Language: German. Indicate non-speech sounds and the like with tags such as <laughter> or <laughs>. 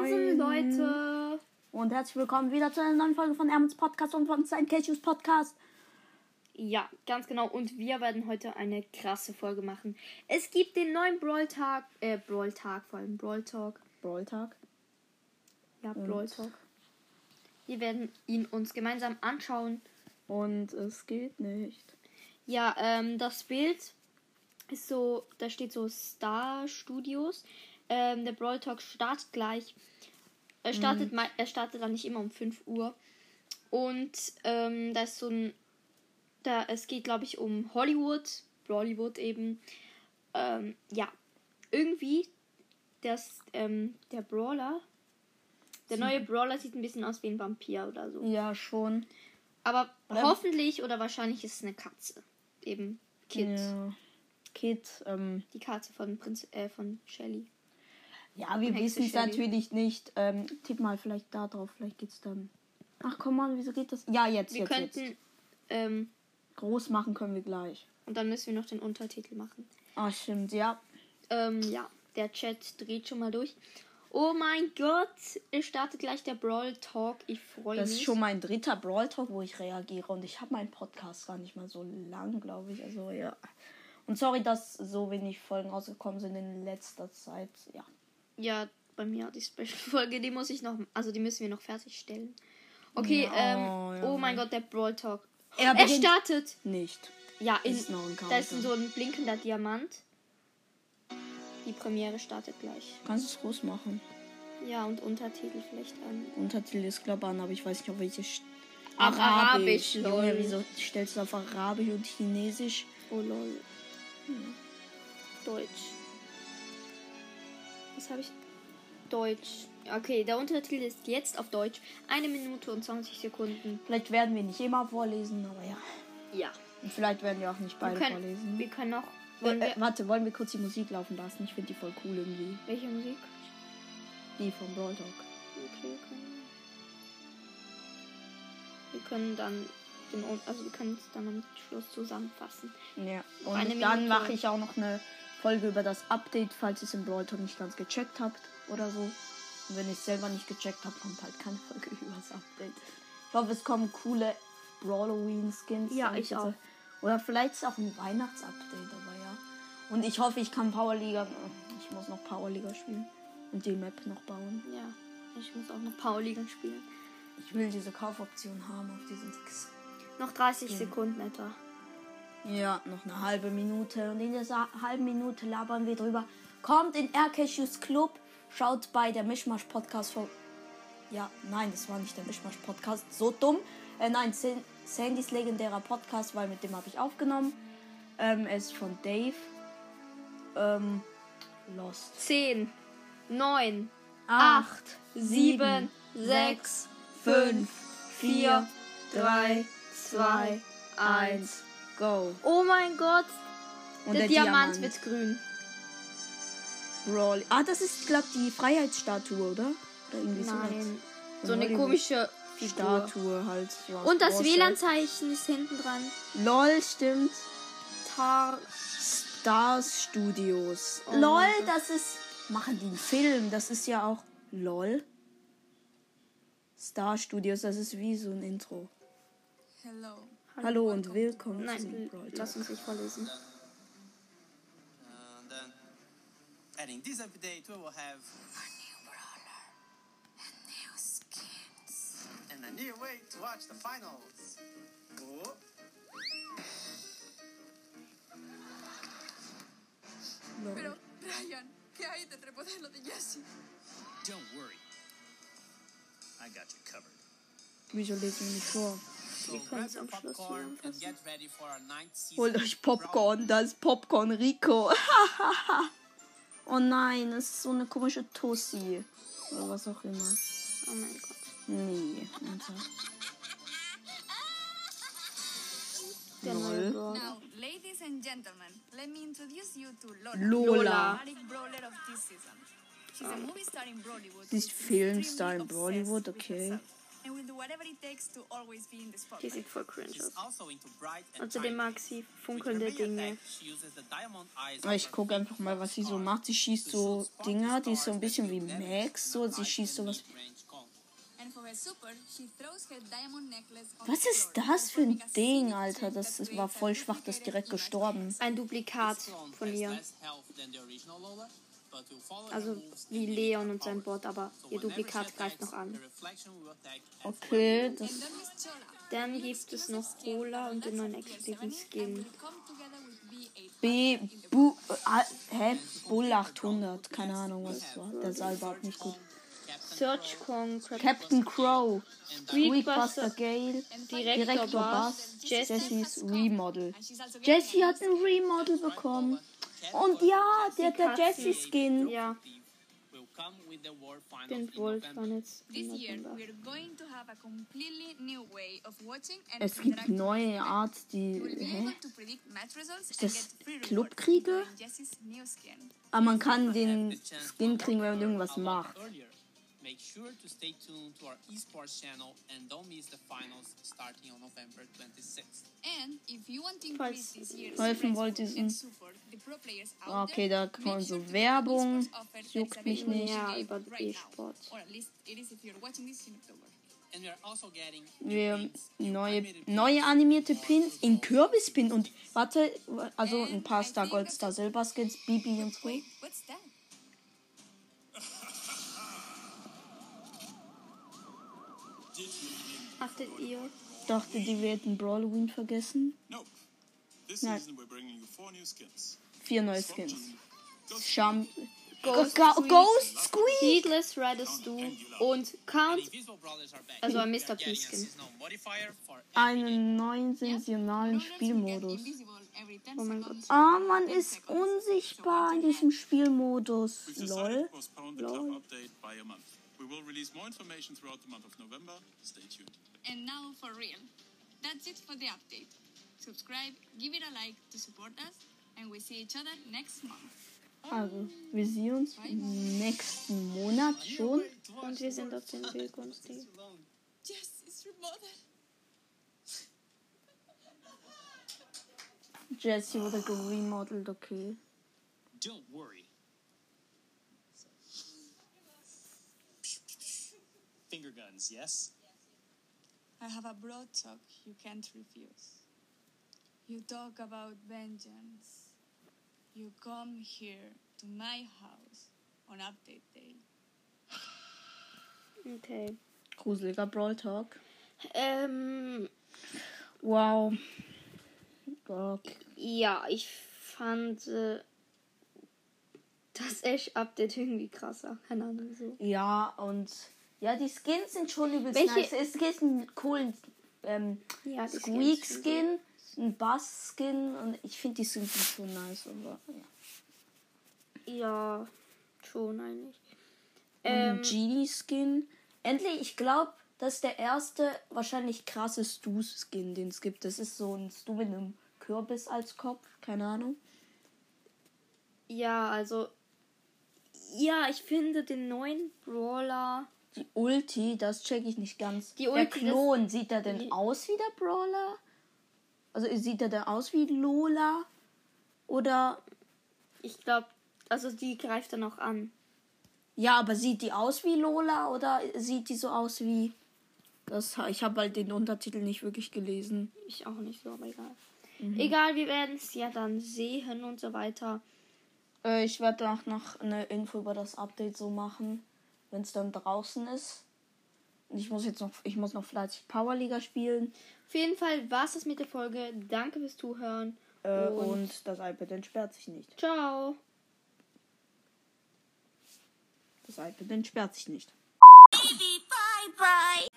Moin Leute. Und herzlich willkommen wieder zu einer neuen Folge von Ermens Podcast und von Sein Cashews Podcast. Ja, ganz genau. Und wir werden heute eine krasse Folge machen. Es gibt den neuen Brawl Tag, äh, Brawl Tag, vor allem Brawl Talk. Brawl Tag. Ja, Brawl Talk. Wir werden ihn uns gemeinsam anschauen. Und es geht nicht. Ja, ähm, das Bild ist so, da steht so Star Studios. Ähm, der Brawl Talk startet gleich. Er startet, mei- er startet dann nicht immer um 5 Uhr. Und ähm, da ist so ein. Da, es geht, glaube ich, um Hollywood. Bollywood eben. Ähm, ja. Irgendwie, das, ähm, der Brawler. Der neue Brawler sieht ein bisschen aus wie ein Vampir oder so. Ja, schon. Aber Oder- hoffentlich oder wahrscheinlich ist es eine Katze. Eben Kid. Ja. Kid, ähm, Die Katze von Prinz äh, von Shelly. Ja, wir wissen es natürlich nicht. Ähm, tipp mal vielleicht da drauf, vielleicht geht's dann. Ach komm mal, wieso geht das? Ja, jetzt, Wir jetzt, könnten jetzt. ähm, Groß machen können wir gleich. und dann müssen wir noch den Untertitel machen. Ah, stimmt, ja. Ähm, ja, der Chat dreht schon mal durch. Oh mein Gott, es startet gleich der Brawl Talk. Ich freue Das mich. ist schon mein dritter Brawl Talk, wo ich reagiere. Und ich habe meinen Podcast gar nicht mal so lang, glaube ich. Also, ja. Und sorry, dass so wenig Folgen rausgekommen sind in letzter Zeit. Ja. Ja, bei mir die Special-Folge, die muss ich noch, also die müssen wir noch fertigstellen. Okay, Ja, ähm, oh, ja. oh mein Gott, der Brawl Talk. Er Er startet. Nicht. Ja, in, ist noch ein da ist so ein blinkender Diamant. Die Premiere startet gleich. Kannst du es groß machen? Ja, und Untertitel vielleicht an. Untertitel ist glaube an, aber ich weiß nicht, auf welche. St Auf Arabisch, Junge, wieso stellst du auf Arabisch und Chinesisch? Oh lol. Deutsch. Was habe ich? Deutsch. Okay, der Untertitel ist jetzt auf Deutsch. Eine Minute und 20 Sekunden. Vielleicht werden wir nicht immer vorlesen, aber ja. Ja. Und vielleicht werden wir auch nicht Wir beide können, vorlesen. wir können noch. Äh, Wollen äh, wir, warte, wollen wir kurz die Musik laufen lassen? Ich finde die voll cool irgendwie. welche Musik? Die vom Brawl Talk. Okay, wir können. Wir können dann den, also wir können es dann am Schluss zusammenfassen. Ja, und dann mache ich auch noch eine Folge über das Update, falls ihr es im Brawl Talk nicht ganz gecheckt habt oder so. Und wenn ihr es selber nicht gecheckt habt, kommt halt keine Folge <laughs> über das Update. Ich hoffe, es kommen coole Brawloween-Skins. Ja, ich auch. Oder vielleicht ist auch ein Weihnachtsupdate, aber ja. Und ich hoffe, ich kann Powerliga. Ich muss noch Powerliga spielen. Und die Map noch bauen. Ja, ich muss auch noch Powerliga spielen. Ich will diese Kaufoption haben auf diesen. Noch 30 Sekunden etwa. Ja, noch eine halbe Minute. Und in dieser halben Minute labern wir drüber. Kommt in Aircashews Club. Schaut bei der Mischmasch Podcast vor. Ja, nein, das war nicht der Mischmasch Podcast. So dumm. Äh, nein, San- Sandys legendärer Podcast, weil mit dem habe ich aufgenommen. Ähm, er ist von Dave. Ähm, Lost. 10, 9, Acht, 8, 7, 6, 5, 4, 3, 2, 1. go. Oh mein Gott, Und der, Diamant, wird grün. Brawl. Ah, das ist, glaube die Freiheitsstatue, oder? Oder irgendwie sowas. Nein, so eine Hollywood. komische Figur. Statue halt. so aus Und das WLAN-Zeichen ist hinten dran. LOL, stimmt. Tar Stars Studios. Oh LOL, das ist. Machen die einen Film? Das ist ja auch. LOL. Star Studios, das ist wie so ein Intro. Hello. Hallo und willkommen Nein, zum Brawl lass uns nicht vorlesen. And adding this update, we will have New skins. and a new way to watch the finals. Oh, Pero, Ryan, ¿qué hay del repoder de Jessie? Don't worry. I got you covered. Wieso lesen wir nicht vor? Wir können es am Schluss zusammenfassen. Holt euch. Popcorn, das ist Popcorn Rico. <laughs> oh nein, das ist so eine komische Tussi. Oder was auch immer. Oh mein Gott. Nee, Alter. Der neue ladies and gentlemen, let me introduce you to Lola. Lola. Dramatic brawler of this season. She's a movie star in Bollywood. Sie ist Filmstar in Bollywood, okay. And will do whatever it takes to always be in the Die spotlight. sieht voll cringe aus. also Außerdem mag sie funkelnde Dinge. Ich gucke einfach mal, was sie so macht. Sie schießt so Dinger, die ist so ein bisschen wie Max. So, sie schießt sowas. Was ist das für ein Ding, Alter? Das ist- war voll schwach, das ist direkt gestorben. Ein Duplikat von ihr. Also wie Leon und sein Bot, aber ihr Duplikat greift noch an. Okay, das. Dann gibt es noch Cola und den neuen exklusiven 70 Skin. and will come together with B800 B. Bu. Äh, hä? Bull 800. Keine Ahnung, was das war. Das sah überhaupt nicht gut. Search Kong, Captain Crow. Squeakbuster, Gale. Director Bass. Jessys Remodel. Jessie hat ein Remodel bekommen. Und ja, der hat der Jessie-Skin. Ja, den Wolf dann jetzt Es gibt neue Art, die. Hä? Ist das Clubkriege? Aber man kann den Skin kriegen, wenn man irgendwas macht. Make sure to stay tuned to our esports channel and don't miss the finals starting on November 26th. And if you want to Falls increase this year's helfen wollt, players out Okay, da kommt so sure to Werbung. Juckt mich nicht. Ja, über right E-Sport. now. Or at least it is if you're watching this in October. And we are also getting Wir neue, neue animierte Pins in visual Kürbispin und warte, also ein paar Star Gold, Star. Silber Skins, Bibi und so. Wait, what's that? Achtet ihr? Dachte, die wir hätten Brawloween vergessen. Nope. This No. season we're bringing you four new skins. Vier neue Skins. Genie, Ghost Jump. Ghost Squeak. Ghost Squeak! Heedless, Reddest Du und Count. Also ein Mr. modifier for Einen neuen get Spielmodus. invisible every 10 Oh mein seconds. Ah, man 10 ist unsichtbar in diesem Spielmodus. Lol. Lol. We will release more information throughout the month of November. Stay tuned. And now for real. That's it for the update. Subscribe, give it a like to support us, and we see each other next month. Also, wir sehen uns im nächsten Monat schon. Und wir sind auf dem Weg uns die. Jess is remodeled. Jessie wurde geremodelt, okay. Don't worry. Finger guns, yes? I have a broad talk you can't refuse. You talk about vengeance. You come here to my house on update day. Okay. Gruseliger Brawl Talk. Ähm, Wow. Okay. ja, ich fand äh, das Ash-Update irgendwie krasser. Keine Ahnung, so. Ja, und ja, die Skins sind schon übelst Welche- nice. Es gibt einen coolen ähm, Ja, die Squeak Skins sind Skin, einen Bass Skin und ich finde die Skins sind schon nice. Aber, ja. Ja, schon eigentlich. Ähm, ein Genie Skin. Endlich, ich glaube, das ist der erste wahrscheinlich krasse Stu Skin, den es gibt. Das ist so ein Stu mit einem Kürbis als Kopf, keine Ahnung. ja, also. Ja, ich finde den neuen Brawler. Die Ulti, das check ich nicht ganz. Die der Ulti, das- Klon, sieht er denn aus wie der Brawler? Also sieht er denn aus wie Lola? Oder Ich glaube, also die greift dann auch an. ja, aber sieht die aus wie Lola oder sieht die so aus wie das ich habe halt den Untertitel nicht wirklich gelesen. Ich auch nicht so, aber egal. Egal, wir werden es ja dann sehen und so weiter. Äh, ich werde auch noch eine Info über das Update so machen, wenn es dann draußen ist. Und ich muss jetzt noch ich muss noch fleißig Powerliga spielen Auf jeden Fall war es das mit der Folge. Danke fürs Zuhören. äh, Und- und das iPad entsperrt sich nicht. Ciao. Das iPad entsperrt sich nicht. Baby, bye bye.